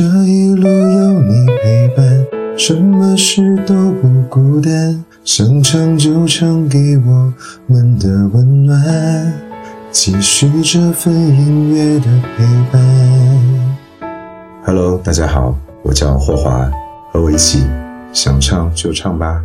这一路有你陪伴，什么事都不孤单。想唱就唱，给我们的温暖，继续这份音乐的陪伴。Hello，大家好，我叫霍华，和我一起想唱就唱吧。